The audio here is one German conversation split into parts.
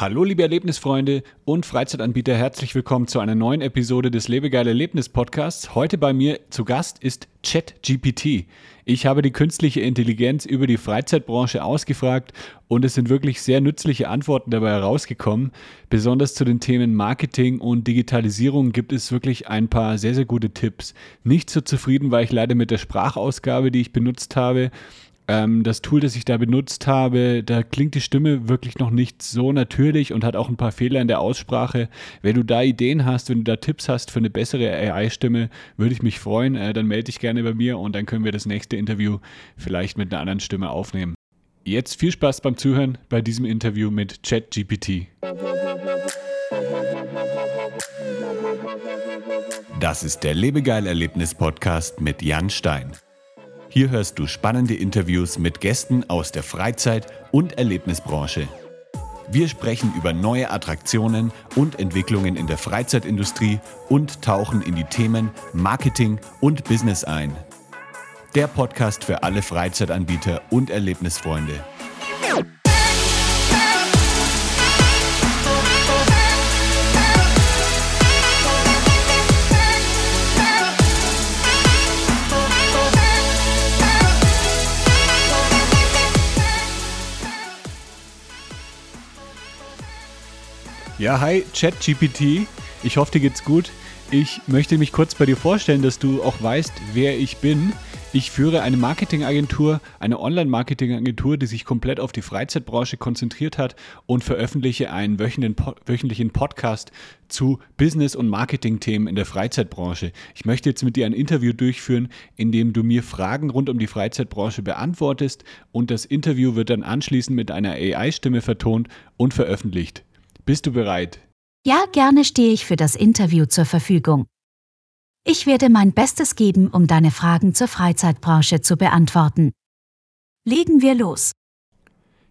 Hallo liebe Erlebnisfreunde und Freizeitanbieter, herzlich willkommen zu einer neuen Episode des Lebegeil Erlebnis Podcasts. Heute bei mir zu Gast ist ChatGPT. Ich habe die künstliche Intelligenz über die Freizeitbranche ausgefragt und es sind wirklich sehr nützliche Antworten dabei herausgekommen. Besonders zu den Themen Marketing und Digitalisierung gibt es wirklich ein paar sehr, sehr gute Tipps. Nicht so zufrieden war ich leider mit der Sprachausgabe, die ich benutzt habe. Ähm, das Tool, das ich da benutzt habe, da klingt die Stimme wirklich noch nicht so natürlich und hat auch ein paar Fehler in der Aussprache. Wenn du da Ideen hast, wenn du da Tipps hast für eine bessere AI-Stimme, würde ich mich freuen. Äh, dann melde dich gerne bei mir und dann können wir das nächste Interview vielleicht mit einer anderen Stimme aufnehmen. Jetzt viel Spaß beim Zuhören bei diesem Interview mit ChatGPT. Das ist der Lebegeil-Erlebnis-Podcast mit Jan Stein. Hier hörst du spannende Interviews mit Gästen aus der Freizeit- und Erlebnisbranche. Wir sprechen über neue Attraktionen und Entwicklungen in der Freizeitindustrie und tauchen in die Themen Marketing und Business ein. Der Podcast für alle Freizeitanbieter und Erlebnisfreunde. Ja, hi, ChatGPT. Ich hoffe, dir geht's gut. Ich möchte mich kurz bei dir vorstellen, dass du auch weißt, wer ich bin. Ich führe eine Marketingagentur, eine Online-Marketingagentur, die sich komplett auf die Freizeitbranche konzentriert hat und veröffentliche einen wöchentlichen Podcast zu Business- und Marketing-Themen in der Freizeitbranche. Ich möchte jetzt mit dir ein Interview durchführen, in dem du mir Fragen rund um die Freizeitbranche beantwortest und das Interview wird dann anschließend mit einer AI-Stimme vertont und veröffentlicht. Bist du bereit? Ja, gerne stehe ich für das Interview zur Verfügung. Ich werde mein Bestes geben, um deine Fragen zur Freizeitbranche zu beantworten. Legen wir los.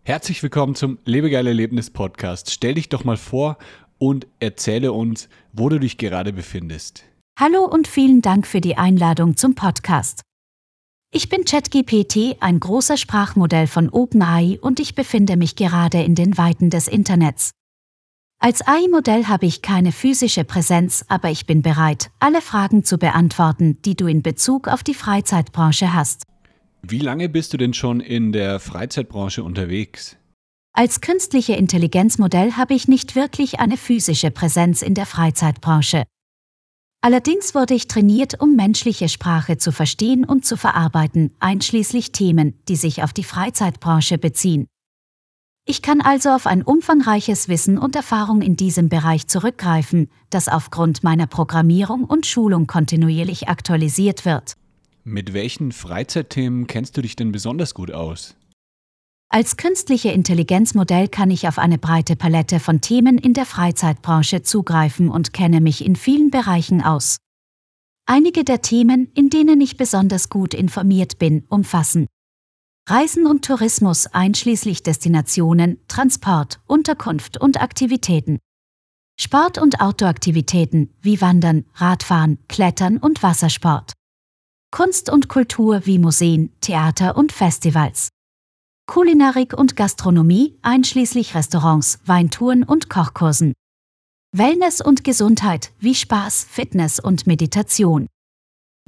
Herzlich willkommen zum Lebegeil Erlebnis Podcast. Stell dich doch mal vor und erzähle uns, wo du dich gerade befindest. Hallo und vielen Dank für die Einladung zum Podcast. Ich bin ChatGPT, ein großer Sprachmodell von OpenAI und ich befinde mich gerade in den Weiten des Internets. Als AI-Modell habe ich keine physische Präsenz, aber ich bin bereit, alle Fragen zu beantworten, die du in Bezug auf die Freizeitbranche hast. Wie lange bist du denn schon in der Freizeitbranche unterwegs? Als künstliche Intelligenzmodell habe ich nicht wirklich eine physische Präsenz in der Freizeitbranche. Allerdings wurde ich trainiert, um menschliche Sprache zu verstehen und zu verarbeiten, einschließlich Themen, die sich auf die Freizeitbranche beziehen. Ich kann also auf ein umfangreiches Wissen und Erfahrung in diesem Bereich zurückgreifen, das aufgrund meiner Programmierung und Schulung kontinuierlich aktualisiert wird. Mit welchen Freizeitthemen kennst du dich denn besonders gut aus? Als künstliche Intelligenzmodell kann ich auf eine breite Palette von Themen in der Freizeitbranche zugreifen und kenne mich in vielen Bereichen aus. Einige der Themen, in denen ich besonders gut informiert bin, umfassen Reisen und Tourismus einschließlich Destinationen, Transport, Unterkunft und Aktivitäten. Sport- und Outdoor-Aktivitäten wie Wandern, Radfahren, Klettern und Wassersport. Kunst und Kultur wie Museen, Theater und Festivals. Kulinarik und Gastronomie einschließlich Restaurants, Weintouren und Kochkursen. Wellness und Gesundheit wie Spaß, Fitness und Meditation.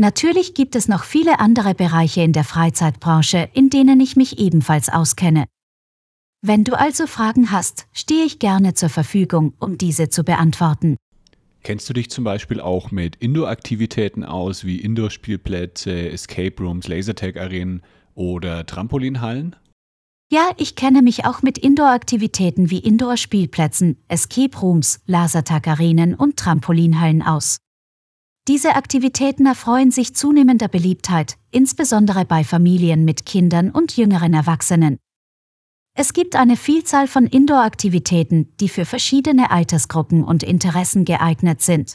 Natürlich gibt es noch viele andere Bereiche in der Freizeitbranche, in denen ich mich ebenfalls auskenne. Wenn du also Fragen hast, stehe ich gerne zur Verfügung, um diese zu beantworten. Kennst du dich zum Beispiel auch mit Indoor-Aktivitäten aus, wie Indoor-Spielplätze, Escape Rooms, Lasertag-Arenen oder Trampolinhallen? Ja, ich kenne mich auch mit Indoor-Aktivitäten wie Indoor-Spielplätzen, Escape Rooms, Lasertag-Arenen und Trampolinhallen aus. Diese Aktivitäten erfreuen sich zunehmender Beliebtheit, insbesondere bei Familien mit Kindern und jüngeren Erwachsenen. Es gibt eine Vielzahl von Indoor-Aktivitäten, die für verschiedene Altersgruppen und Interessen geeignet sind.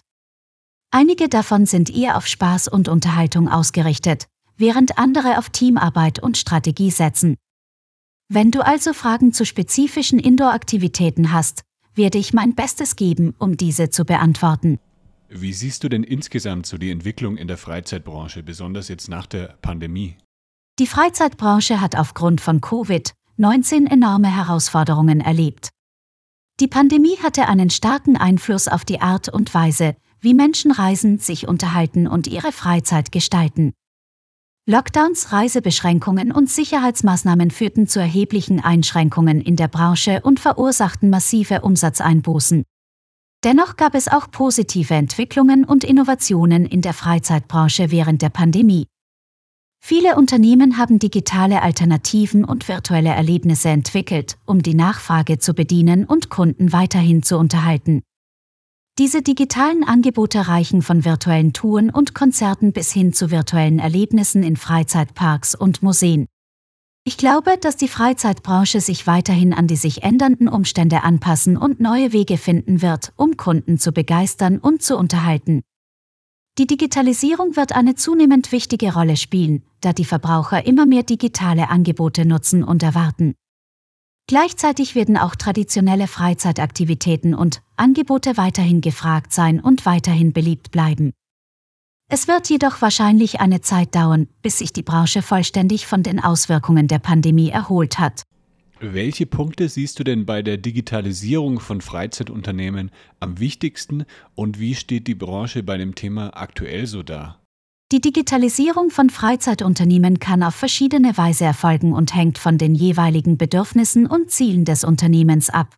Einige davon sind eher auf Spaß und Unterhaltung ausgerichtet, während andere auf Teamarbeit und Strategie setzen. Wenn du also Fragen zu spezifischen Indoor-Aktivitäten hast, werde ich mein Bestes geben, um diese zu beantworten. Wie siehst du denn insgesamt so die Entwicklung in der Freizeitbranche, besonders jetzt nach der Pandemie? Die Freizeitbranche hat aufgrund von Covid-19 enorme Herausforderungen erlebt. Die Pandemie hatte einen starken Einfluss auf die Art und Weise, wie Menschen reisen, sich unterhalten und ihre Freizeit gestalten. Lockdowns, Reisebeschränkungen und Sicherheitsmaßnahmen führten zu erheblichen Einschränkungen in der Branche und verursachten massive Umsatzeinbußen. Dennoch gab es auch positive Entwicklungen und Innovationen in der Freizeitbranche während der Pandemie. Viele Unternehmen haben digitale Alternativen und virtuelle Erlebnisse entwickelt, um die Nachfrage zu bedienen und Kunden weiterhin zu unterhalten. Diese digitalen Angebote reichen von virtuellen Touren und Konzerten bis hin zu virtuellen Erlebnissen in Freizeitparks und Museen. Ich glaube, dass die Freizeitbranche sich weiterhin an die sich ändernden Umstände anpassen und neue Wege finden wird, um Kunden zu begeistern und zu unterhalten. Die Digitalisierung wird eine zunehmend wichtige Rolle spielen, da die Verbraucher immer mehr digitale Angebote nutzen und erwarten. Gleichzeitig werden auch traditionelle Freizeitaktivitäten und Angebote weiterhin gefragt sein und weiterhin beliebt bleiben. Es wird jedoch wahrscheinlich eine Zeit dauern, bis sich die Branche vollständig von den Auswirkungen der Pandemie erholt hat. Welche Punkte siehst du denn bei der Digitalisierung von Freizeitunternehmen am wichtigsten und wie steht die Branche bei dem Thema aktuell so da? Die Digitalisierung von Freizeitunternehmen kann auf verschiedene Weise erfolgen und hängt von den jeweiligen Bedürfnissen und Zielen des Unternehmens ab.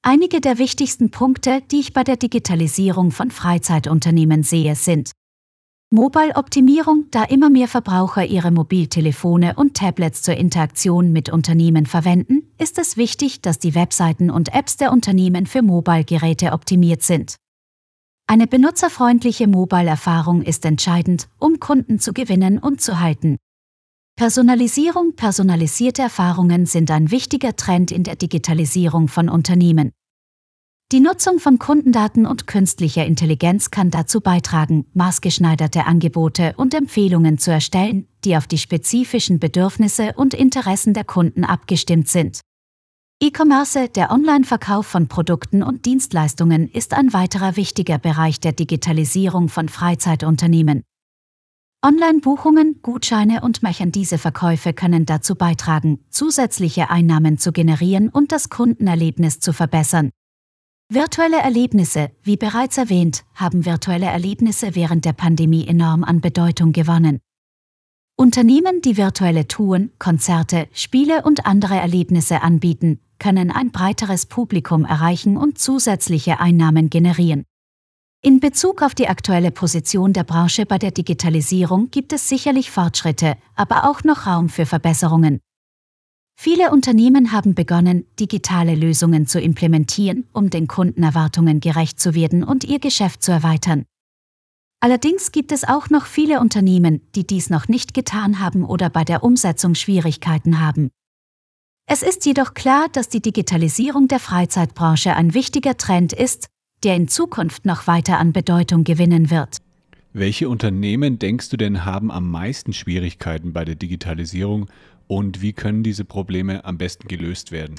Einige der wichtigsten Punkte, die ich bei der Digitalisierung von Freizeitunternehmen sehe, sind Mobile-Optimierung, da immer mehr Verbraucher ihre Mobiltelefone und Tablets zur Interaktion mit Unternehmen verwenden, ist es wichtig, dass die Webseiten und Apps der Unternehmen für Mobile-Geräte optimiert sind. Eine benutzerfreundliche Mobile-Erfahrung ist entscheidend, um Kunden zu gewinnen und zu halten. Personalisierung, personalisierte Erfahrungen sind ein wichtiger Trend in der Digitalisierung von Unternehmen. Die Nutzung von Kundendaten und künstlicher Intelligenz kann dazu beitragen, maßgeschneiderte Angebote und Empfehlungen zu erstellen, die auf die spezifischen Bedürfnisse und Interessen der Kunden abgestimmt sind. E-Commerce, der Online-Verkauf von Produkten und Dienstleistungen, ist ein weiterer wichtiger Bereich der Digitalisierung von Freizeitunternehmen. Online-Buchungen, Gutscheine und Merchandise-Verkäufe können dazu beitragen, zusätzliche Einnahmen zu generieren und das Kundenerlebnis zu verbessern. Virtuelle Erlebnisse, wie bereits erwähnt, haben virtuelle Erlebnisse während der Pandemie enorm an Bedeutung gewonnen. Unternehmen, die virtuelle Touren, Konzerte, Spiele und andere Erlebnisse anbieten, können ein breiteres Publikum erreichen und zusätzliche Einnahmen generieren. In Bezug auf die aktuelle Position der Branche bei der Digitalisierung gibt es sicherlich Fortschritte, aber auch noch Raum für Verbesserungen. Viele Unternehmen haben begonnen, digitale Lösungen zu implementieren, um den Kundenerwartungen gerecht zu werden und ihr Geschäft zu erweitern. Allerdings gibt es auch noch viele Unternehmen, die dies noch nicht getan haben oder bei der Umsetzung Schwierigkeiten haben. Es ist jedoch klar, dass die Digitalisierung der Freizeitbranche ein wichtiger Trend ist, der in Zukunft noch weiter an Bedeutung gewinnen wird. Welche Unternehmen denkst du denn haben am meisten Schwierigkeiten bei der Digitalisierung und wie können diese Probleme am besten gelöst werden?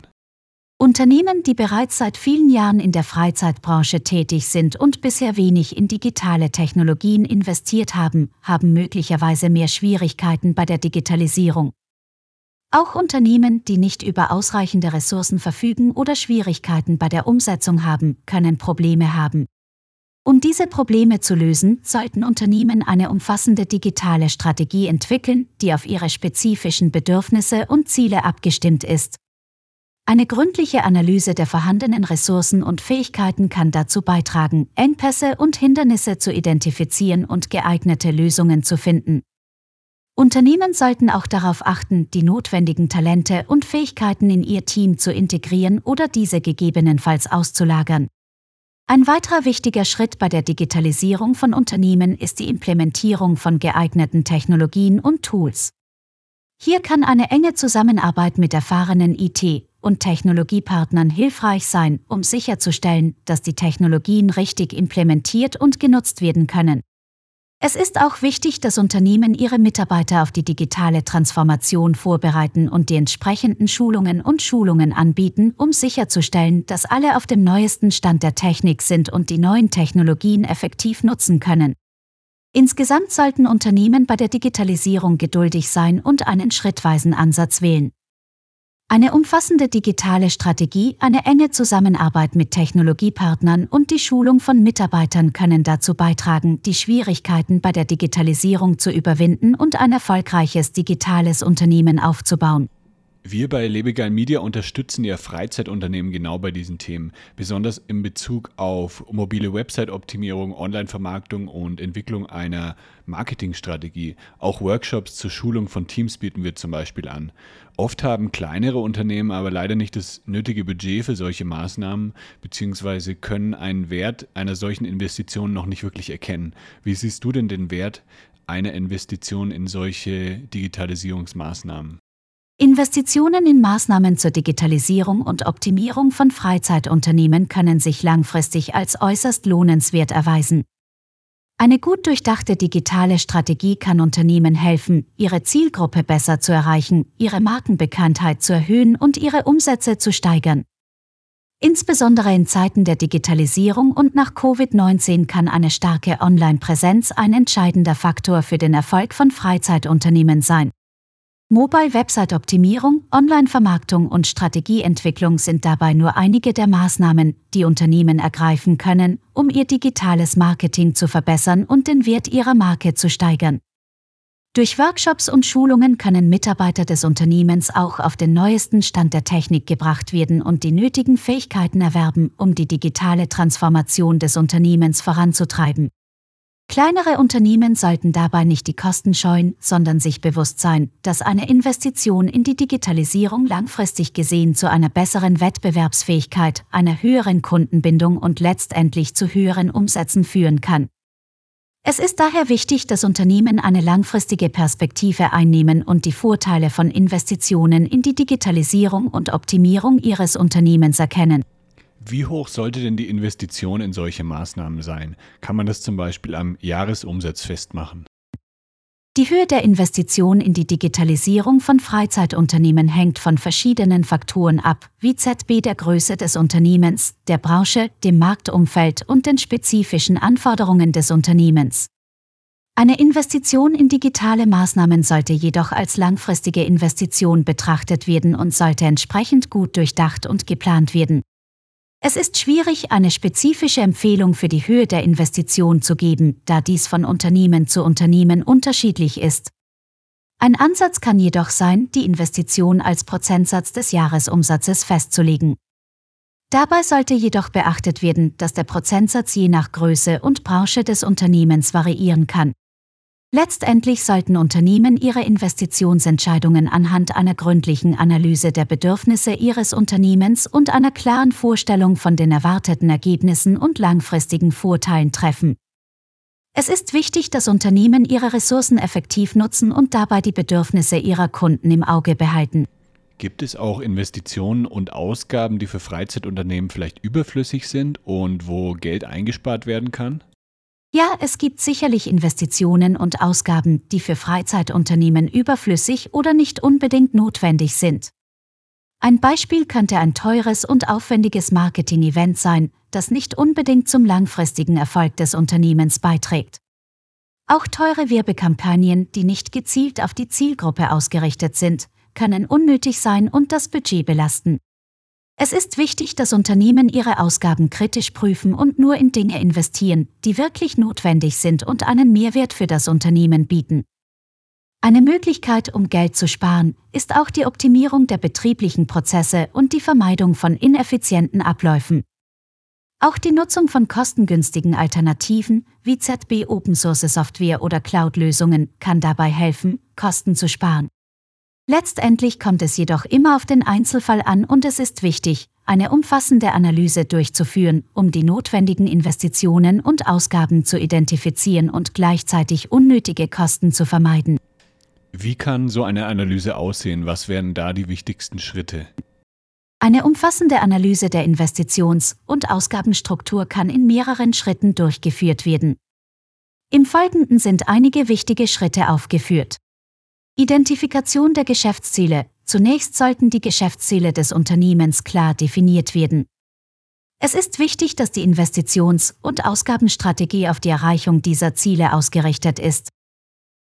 Unternehmen, die bereits seit vielen Jahren in der Freizeitbranche tätig sind und bisher wenig in digitale Technologien investiert haben, haben möglicherweise mehr Schwierigkeiten bei der Digitalisierung. Auch Unternehmen, die nicht über ausreichende Ressourcen verfügen oder Schwierigkeiten bei der Umsetzung haben, können Probleme haben. Um diese Probleme zu lösen, sollten Unternehmen eine umfassende digitale Strategie entwickeln, die auf ihre spezifischen Bedürfnisse und Ziele abgestimmt ist. Eine gründliche Analyse der vorhandenen Ressourcen und Fähigkeiten kann dazu beitragen, Engpässe und Hindernisse zu identifizieren und geeignete Lösungen zu finden. Unternehmen sollten auch darauf achten, die notwendigen Talente und Fähigkeiten in ihr Team zu integrieren oder diese gegebenenfalls auszulagern. Ein weiterer wichtiger Schritt bei der Digitalisierung von Unternehmen ist die Implementierung von geeigneten Technologien und Tools. Hier kann eine enge Zusammenarbeit mit erfahrenen IT- und Technologiepartnern hilfreich sein, um sicherzustellen, dass die Technologien richtig implementiert und genutzt werden können. Es ist auch wichtig, dass Unternehmen ihre Mitarbeiter auf die digitale Transformation vorbereiten und die entsprechenden Schulungen und Schulungen anbieten, um sicherzustellen, dass alle auf dem neuesten Stand der Technik sind und die neuen Technologien effektiv nutzen können. Insgesamt sollten Unternehmen bei der Digitalisierung geduldig sein und einen schrittweisen Ansatz wählen. Eine umfassende digitale Strategie, eine enge Zusammenarbeit mit Technologiepartnern und die Schulung von Mitarbeitern können dazu beitragen, die Schwierigkeiten bei der Digitalisierung zu überwinden und ein erfolgreiches digitales Unternehmen aufzubauen. Wir bei Lebegeil Media unterstützen ja Freizeitunternehmen genau bei diesen Themen, besonders in Bezug auf mobile Website-Optimierung, Online-Vermarktung und Entwicklung einer Marketingstrategie. Auch Workshops zur Schulung von Teams bieten wir zum Beispiel an. Oft haben kleinere Unternehmen aber leider nicht das nötige Budget für solche Maßnahmen, beziehungsweise können einen Wert einer solchen Investition noch nicht wirklich erkennen. Wie siehst du denn den Wert einer Investition in solche Digitalisierungsmaßnahmen? Investitionen in Maßnahmen zur Digitalisierung und Optimierung von Freizeitunternehmen können sich langfristig als äußerst lohnenswert erweisen. Eine gut durchdachte digitale Strategie kann Unternehmen helfen, ihre Zielgruppe besser zu erreichen, ihre Markenbekanntheit zu erhöhen und ihre Umsätze zu steigern. Insbesondere in Zeiten der Digitalisierung und nach Covid-19 kann eine starke Online-Präsenz ein entscheidender Faktor für den Erfolg von Freizeitunternehmen sein. Mobile-Website-Optimierung, Online-Vermarktung und Strategieentwicklung sind dabei nur einige der Maßnahmen, die Unternehmen ergreifen können, um ihr digitales Marketing zu verbessern und den Wert ihrer Marke zu steigern. Durch Workshops und Schulungen können Mitarbeiter des Unternehmens auch auf den neuesten Stand der Technik gebracht werden und die nötigen Fähigkeiten erwerben, um die digitale Transformation des Unternehmens voranzutreiben. Kleinere Unternehmen sollten dabei nicht die Kosten scheuen, sondern sich bewusst sein, dass eine Investition in die Digitalisierung langfristig gesehen zu einer besseren Wettbewerbsfähigkeit, einer höheren Kundenbindung und letztendlich zu höheren Umsätzen führen kann. Es ist daher wichtig, dass Unternehmen eine langfristige Perspektive einnehmen und die Vorteile von Investitionen in die Digitalisierung und Optimierung ihres Unternehmens erkennen. Wie hoch sollte denn die Investition in solche Maßnahmen sein? Kann man das zum Beispiel am Jahresumsatz festmachen? Die Höhe der Investition in die Digitalisierung von Freizeitunternehmen hängt von verschiedenen Faktoren ab, wie ZB der Größe des Unternehmens, der Branche, dem Marktumfeld und den spezifischen Anforderungen des Unternehmens. Eine Investition in digitale Maßnahmen sollte jedoch als langfristige Investition betrachtet werden und sollte entsprechend gut durchdacht und geplant werden. Es ist schwierig, eine spezifische Empfehlung für die Höhe der Investition zu geben, da dies von Unternehmen zu Unternehmen unterschiedlich ist. Ein Ansatz kann jedoch sein, die Investition als Prozentsatz des Jahresumsatzes festzulegen. Dabei sollte jedoch beachtet werden, dass der Prozentsatz je nach Größe und Branche des Unternehmens variieren kann. Letztendlich sollten Unternehmen ihre Investitionsentscheidungen anhand einer gründlichen Analyse der Bedürfnisse ihres Unternehmens und einer klaren Vorstellung von den erwarteten Ergebnissen und langfristigen Vorteilen treffen. Es ist wichtig, dass Unternehmen ihre Ressourcen effektiv nutzen und dabei die Bedürfnisse ihrer Kunden im Auge behalten. Gibt es auch Investitionen und Ausgaben, die für Freizeitunternehmen vielleicht überflüssig sind und wo Geld eingespart werden kann? Ja, es gibt sicherlich Investitionen und Ausgaben, die für Freizeitunternehmen überflüssig oder nicht unbedingt notwendig sind. Ein Beispiel könnte ein teures und aufwendiges Marketing-Event sein, das nicht unbedingt zum langfristigen Erfolg des Unternehmens beiträgt. Auch teure Werbekampagnen, die nicht gezielt auf die Zielgruppe ausgerichtet sind, können unnötig sein und das Budget belasten. Es ist wichtig, dass Unternehmen ihre Ausgaben kritisch prüfen und nur in Dinge investieren, die wirklich notwendig sind und einen Mehrwert für das Unternehmen bieten. Eine Möglichkeit, um Geld zu sparen, ist auch die Optimierung der betrieblichen Prozesse und die Vermeidung von ineffizienten Abläufen. Auch die Nutzung von kostengünstigen Alternativen wie ZB Open Source Software oder Cloud-Lösungen kann dabei helfen, Kosten zu sparen. Letztendlich kommt es jedoch immer auf den Einzelfall an und es ist wichtig, eine umfassende Analyse durchzuführen, um die notwendigen Investitionen und Ausgaben zu identifizieren und gleichzeitig unnötige Kosten zu vermeiden. Wie kann so eine Analyse aussehen? Was wären da die wichtigsten Schritte? Eine umfassende Analyse der Investitions- und Ausgabenstruktur kann in mehreren Schritten durchgeführt werden. Im Folgenden sind einige wichtige Schritte aufgeführt. Identifikation der Geschäftsziele. Zunächst sollten die Geschäftsziele des Unternehmens klar definiert werden. Es ist wichtig, dass die Investitions- und Ausgabenstrategie auf die Erreichung dieser Ziele ausgerichtet ist.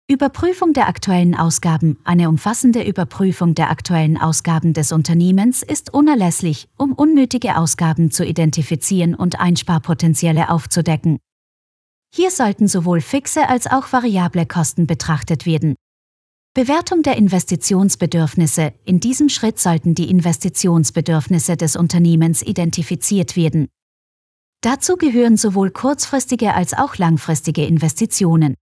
Überprüfung der aktuellen Ausgaben. Eine umfassende Überprüfung der aktuellen Ausgaben des Unternehmens ist unerlässlich, um unnötige Ausgaben zu identifizieren und Einsparpotenziale aufzudecken. Hier sollten sowohl fixe als auch variable Kosten betrachtet werden. Bewertung der Investitionsbedürfnisse. In diesem Schritt sollten die Investitionsbedürfnisse des Unternehmens identifiziert werden. Dazu gehören sowohl kurzfristige als auch langfristige Investitionen.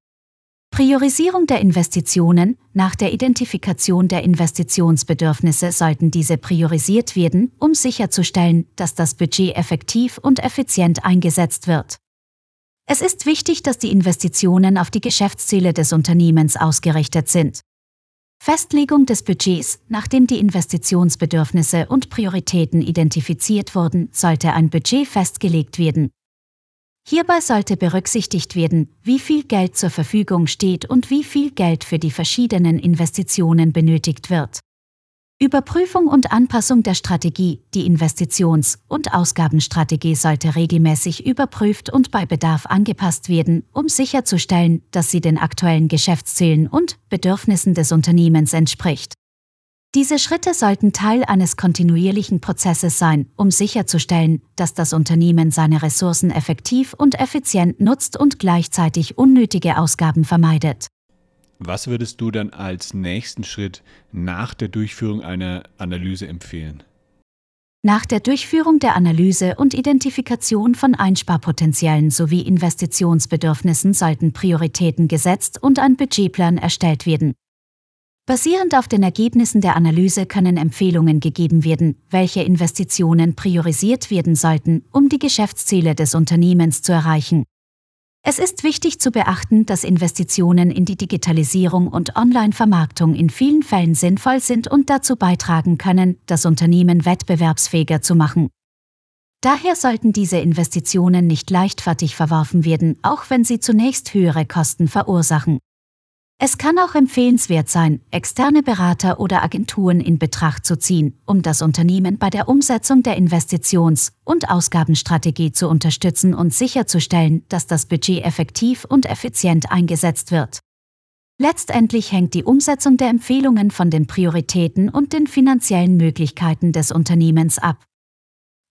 Priorisierung der Investitionen. Nach der Identifikation der Investitionsbedürfnisse sollten diese priorisiert werden, um sicherzustellen, dass das Budget effektiv und effizient eingesetzt wird. Es ist wichtig, dass die Investitionen auf die Geschäftsziele des Unternehmens ausgerichtet sind. Festlegung des Budgets, nachdem die Investitionsbedürfnisse und Prioritäten identifiziert wurden, sollte ein Budget festgelegt werden. Hierbei sollte berücksichtigt werden, wie viel Geld zur Verfügung steht und wie viel Geld für die verschiedenen Investitionen benötigt wird. Überprüfung und Anpassung der Strategie. Die Investitions- und Ausgabenstrategie sollte regelmäßig überprüft und bei Bedarf angepasst werden, um sicherzustellen, dass sie den aktuellen Geschäftszielen und Bedürfnissen des Unternehmens entspricht. Diese Schritte sollten Teil eines kontinuierlichen Prozesses sein, um sicherzustellen, dass das Unternehmen seine Ressourcen effektiv und effizient nutzt und gleichzeitig unnötige Ausgaben vermeidet. Was würdest du dann als nächsten Schritt nach der Durchführung einer Analyse empfehlen? Nach der Durchführung der Analyse und Identifikation von Einsparpotenzialen sowie Investitionsbedürfnissen sollten Prioritäten gesetzt und ein Budgetplan erstellt werden. Basierend auf den Ergebnissen der Analyse können Empfehlungen gegeben werden, welche Investitionen priorisiert werden sollten, um die Geschäftsziele des Unternehmens zu erreichen. Es ist wichtig zu beachten, dass Investitionen in die Digitalisierung und Online-Vermarktung in vielen Fällen sinnvoll sind und dazu beitragen können, das Unternehmen wettbewerbsfähiger zu machen. Daher sollten diese Investitionen nicht leichtfertig verworfen werden, auch wenn sie zunächst höhere Kosten verursachen. Es kann auch empfehlenswert sein, externe Berater oder Agenturen in Betracht zu ziehen, um das Unternehmen bei der Umsetzung der Investitions- und Ausgabenstrategie zu unterstützen und sicherzustellen, dass das Budget effektiv und effizient eingesetzt wird. Letztendlich hängt die Umsetzung der Empfehlungen von den Prioritäten und den finanziellen Möglichkeiten des Unternehmens ab.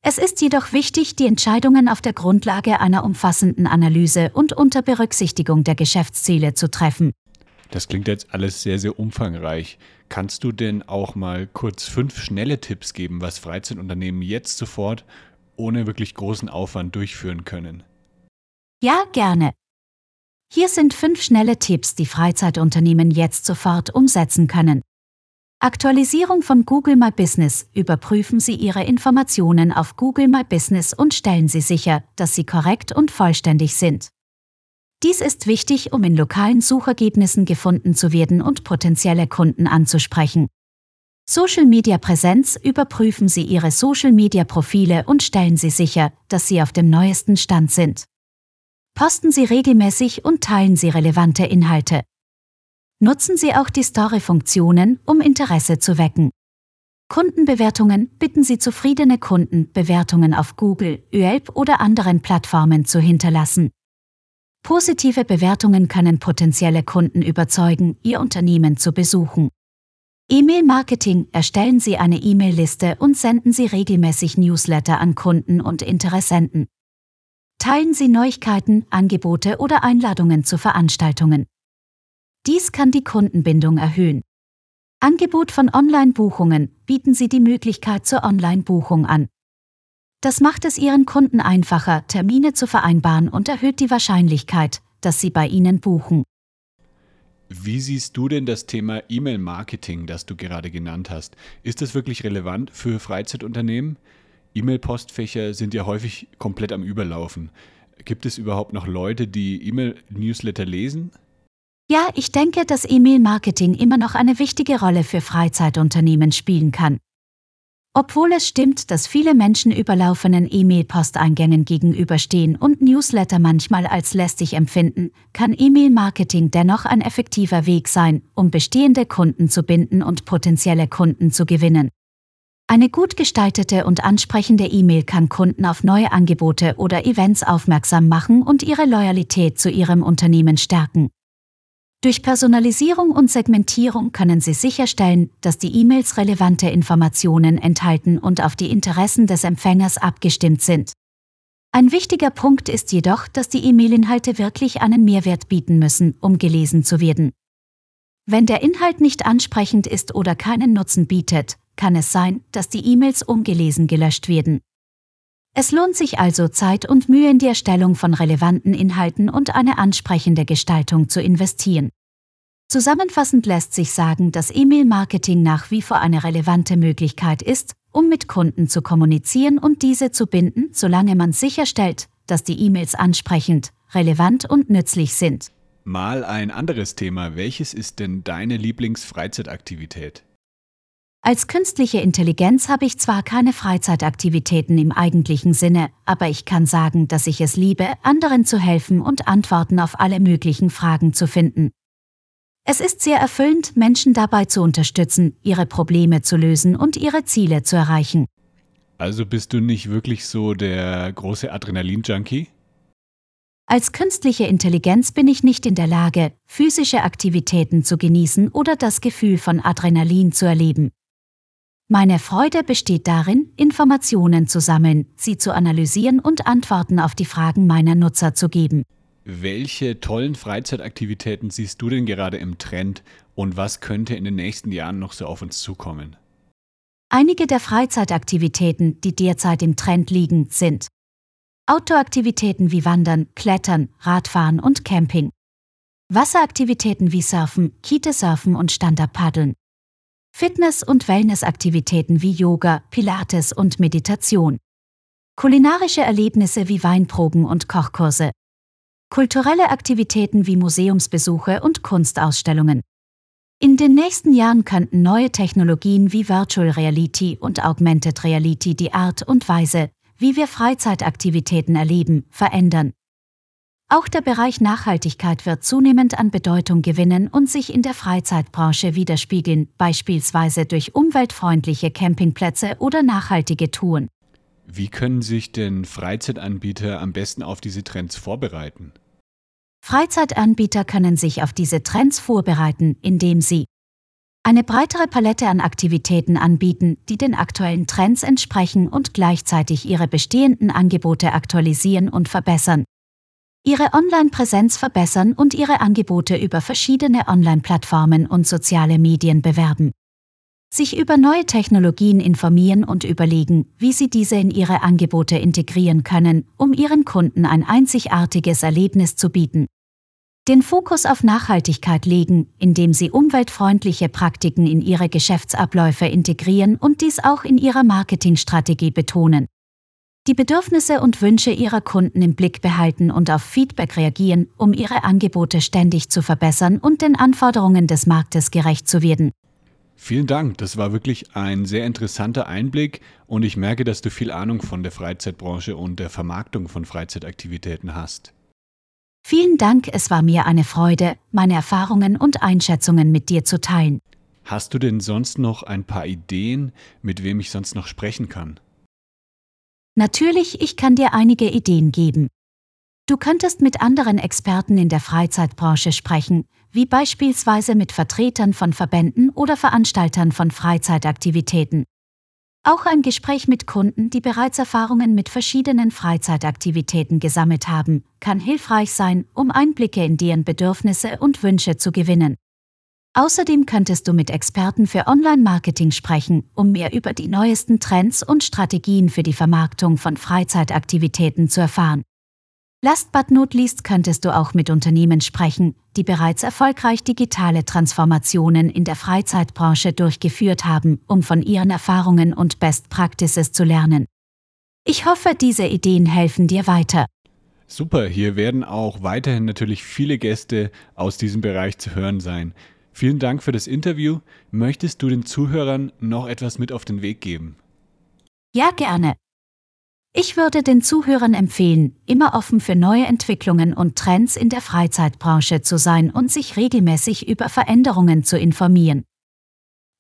Es ist jedoch wichtig, die Entscheidungen auf der Grundlage einer umfassenden Analyse und unter Berücksichtigung der Geschäftsziele zu treffen. Das klingt jetzt alles sehr, sehr umfangreich. Kannst du denn auch mal kurz fünf schnelle Tipps geben, was Freizeitunternehmen jetzt sofort ohne wirklich großen Aufwand durchführen können? Ja, gerne. Hier sind fünf schnelle Tipps, die Freizeitunternehmen jetzt sofort umsetzen können. Aktualisierung von Google My Business. Überprüfen Sie Ihre Informationen auf Google My Business und stellen Sie sicher, dass sie korrekt und vollständig sind. Dies ist wichtig, um in lokalen Suchergebnissen gefunden zu werden und potenzielle Kunden anzusprechen. Social Media Präsenz überprüfen Sie Ihre Social Media Profile und stellen Sie sicher, dass sie auf dem neuesten Stand sind. Posten Sie regelmäßig und teilen Sie relevante Inhalte. Nutzen Sie auch die Story-Funktionen, um Interesse zu wecken. Kundenbewertungen bitten Sie zufriedene Kunden, Bewertungen auf Google, Yelp oder anderen Plattformen zu hinterlassen. Positive Bewertungen können potenzielle Kunden überzeugen, Ihr Unternehmen zu besuchen. E-Mail-Marketing erstellen Sie eine E-Mail-Liste und senden Sie regelmäßig Newsletter an Kunden und Interessenten. Teilen Sie Neuigkeiten, Angebote oder Einladungen zu Veranstaltungen. Dies kann die Kundenbindung erhöhen. Angebot von Online-Buchungen bieten Sie die Möglichkeit zur Online-Buchung an. Das macht es Ihren Kunden einfacher, Termine zu vereinbaren und erhöht die Wahrscheinlichkeit, dass sie bei Ihnen buchen. Wie siehst du denn das Thema E-Mail-Marketing, das du gerade genannt hast? Ist das wirklich relevant für Freizeitunternehmen? E-Mail-Postfächer sind ja häufig komplett am Überlaufen. Gibt es überhaupt noch Leute, die E-Mail-Newsletter lesen? Ja, ich denke, dass E-Mail-Marketing immer noch eine wichtige Rolle für Freizeitunternehmen spielen kann. Obwohl es stimmt, dass viele Menschen überlaufenen E-Mail-Posteingängen gegenüberstehen und Newsletter manchmal als lästig empfinden, kann E-Mail-Marketing dennoch ein effektiver Weg sein, um bestehende Kunden zu binden und potenzielle Kunden zu gewinnen. Eine gut gestaltete und ansprechende E-Mail kann Kunden auf neue Angebote oder Events aufmerksam machen und ihre Loyalität zu ihrem Unternehmen stärken. Durch Personalisierung und Segmentierung können Sie sicherstellen, dass die E-Mails relevante Informationen enthalten und auf die Interessen des Empfängers abgestimmt sind. Ein wichtiger Punkt ist jedoch, dass die E-Mail-Inhalte wirklich einen Mehrwert bieten müssen, um gelesen zu werden. Wenn der Inhalt nicht ansprechend ist oder keinen Nutzen bietet, kann es sein, dass die E-Mails ungelesen gelöscht werden. Es lohnt sich also Zeit und Mühe in die Erstellung von relevanten Inhalten und eine ansprechende Gestaltung zu investieren. Zusammenfassend lässt sich sagen, dass E-Mail-Marketing nach wie vor eine relevante Möglichkeit ist, um mit Kunden zu kommunizieren und diese zu binden, solange man sicherstellt, dass die E-Mails ansprechend, relevant und nützlich sind. Mal ein anderes Thema. Welches ist denn deine Lieblingsfreizeitaktivität? Als künstliche Intelligenz habe ich zwar keine Freizeitaktivitäten im eigentlichen Sinne, aber ich kann sagen, dass ich es liebe, anderen zu helfen und Antworten auf alle möglichen Fragen zu finden. Es ist sehr erfüllend, Menschen dabei zu unterstützen, ihre Probleme zu lösen und ihre Ziele zu erreichen. Also bist du nicht wirklich so der große Adrenalin-Junkie? Als künstliche Intelligenz bin ich nicht in der Lage, physische Aktivitäten zu genießen oder das Gefühl von Adrenalin zu erleben. Meine Freude besteht darin, Informationen zu sammeln, sie zu analysieren und Antworten auf die Fragen meiner Nutzer zu geben. Welche tollen Freizeitaktivitäten siehst du denn gerade im Trend und was könnte in den nächsten Jahren noch so auf uns zukommen? Einige der Freizeitaktivitäten, die derzeit im Trend liegen, sind Outdoor-Aktivitäten wie Wandern, Klettern, Radfahren und Camping. Wasseraktivitäten wie Surfen, Kitesurfen und Stand-Up-Paddeln. Fitness- und Wellnessaktivitäten wie Yoga, Pilates und Meditation. Kulinarische Erlebnisse wie Weinproben und Kochkurse. Kulturelle Aktivitäten wie Museumsbesuche und Kunstausstellungen. In den nächsten Jahren könnten neue Technologien wie Virtual Reality und Augmented Reality die Art und Weise, wie wir Freizeitaktivitäten erleben, verändern. Auch der Bereich Nachhaltigkeit wird zunehmend an Bedeutung gewinnen und sich in der Freizeitbranche widerspiegeln, beispielsweise durch umweltfreundliche Campingplätze oder nachhaltige Touren. Wie können sich denn Freizeitanbieter am besten auf diese Trends vorbereiten? Freizeitanbieter können sich auf diese Trends vorbereiten, indem sie eine breitere Palette an Aktivitäten anbieten, die den aktuellen Trends entsprechen und gleichzeitig ihre bestehenden Angebote aktualisieren und verbessern. Ihre Online-Präsenz verbessern und ihre Angebote über verschiedene Online-Plattformen und soziale Medien bewerben sich über neue Technologien informieren und überlegen, wie sie diese in ihre Angebote integrieren können, um ihren Kunden ein einzigartiges Erlebnis zu bieten. Den Fokus auf Nachhaltigkeit legen, indem sie umweltfreundliche Praktiken in ihre Geschäftsabläufe integrieren und dies auch in ihrer Marketingstrategie betonen. Die Bedürfnisse und Wünsche ihrer Kunden im Blick behalten und auf Feedback reagieren, um ihre Angebote ständig zu verbessern und den Anforderungen des Marktes gerecht zu werden. Vielen Dank, das war wirklich ein sehr interessanter Einblick und ich merke, dass du viel Ahnung von der Freizeitbranche und der Vermarktung von Freizeitaktivitäten hast. Vielen Dank, es war mir eine Freude, meine Erfahrungen und Einschätzungen mit dir zu teilen. Hast du denn sonst noch ein paar Ideen, mit wem ich sonst noch sprechen kann? Natürlich, ich kann dir einige Ideen geben. Du könntest mit anderen Experten in der Freizeitbranche sprechen, wie beispielsweise mit Vertretern von Verbänden oder Veranstaltern von Freizeitaktivitäten. Auch ein Gespräch mit Kunden, die bereits Erfahrungen mit verschiedenen Freizeitaktivitäten gesammelt haben, kann hilfreich sein, um Einblicke in deren Bedürfnisse und Wünsche zu gewinnen. Außerdem könntest du mit Experten für Online-Marketing sprechen, um mehr über die neuesten Trends und Strategien für die Vermarktung von Freizeitaktivitäten zu erfahren. Last but not least könntest du auch mit Unternehmen sprechen, die bereits erfolgreich digitale Transformationen in der Freizeitbranche durchgeführt haben, um von ihren Erfahrungen und Best Practices zu lernen. Ich hoffe, diese Ideen helfen dir weiter. Super, hier werden auch weiterhin natürlich viele Gäste aus diesem Bereich zu hören sein. Vielen Dank für das Interview. Möchtest du den Zuhörern noch etwas mit auf den Weg geben? Ja, gerne. Ich würde den Zuhörern empfehlen, immer offen für neue Entwicklungen und Trends in der Freizeitbranche zu sein und sich regelmäßig über Veränderungen zu informieren.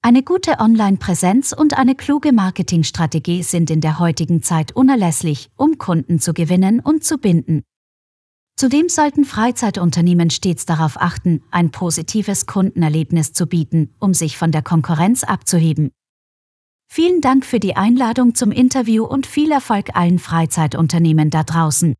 Eine gute Online-Präsenz und eine kluge Marketingstrategie sind in der heutigen Zeit unerlässlich, um Kunden zu gewinnen und zu binden. Zudem sollten Freizeitunternehmen stets darauf achten, ein positives Kundenerlebnis zu bieten, um sich von der Konkurrenz abzuheben. Vielen Dank für die Einladung zum Interview und viel Erfolg allen Freizeitunternehmen da draußen.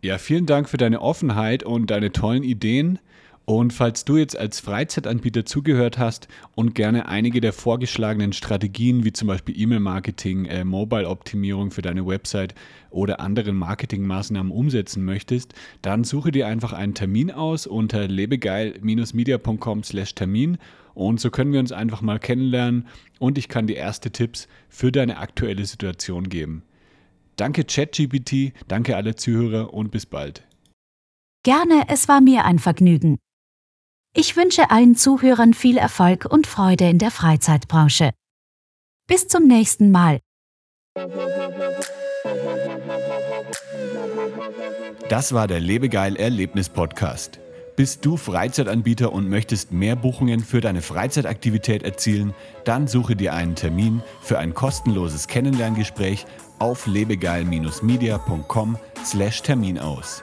Ja, vielen Dank für deine Offenheit und deine tollen Ideen. Und falls du jetzt als Freizeitanbieter zugehört hast und gerne einige der vorgeschlagenen Strategien, wie zum Beispiel E-Mail-Marketing, äh, Mobile-Optimierung für deine Website oder anderen Marketingmaßnahmen umsetzen möchtest, dann suche dir einfach einen Termin aus unter lebegeil-media.com/termin und so können wir uns einfach mal kennenlernen und ich kann dir erste Tipps für deine aktuelle Situation geben. Danke ChatGPT, danke alle Zuhörer und bis bald. Gerne, es war mir ein Vergnügen. Ich wünsche allen Zuhörern viel Erfolg und Freude in der Freizeitbranche. Bis zum nächsten Mal. Das war der Lebegeil Erlebnis Podcast. Bist du Freizeitanbieter und möchtest mehr Buchungen für deine Freizeitaktivität erzielen? Dann suche dir einen Termin für ein kostenloses Kennenlerngespräch auf lebegeil-media.com/termin aus.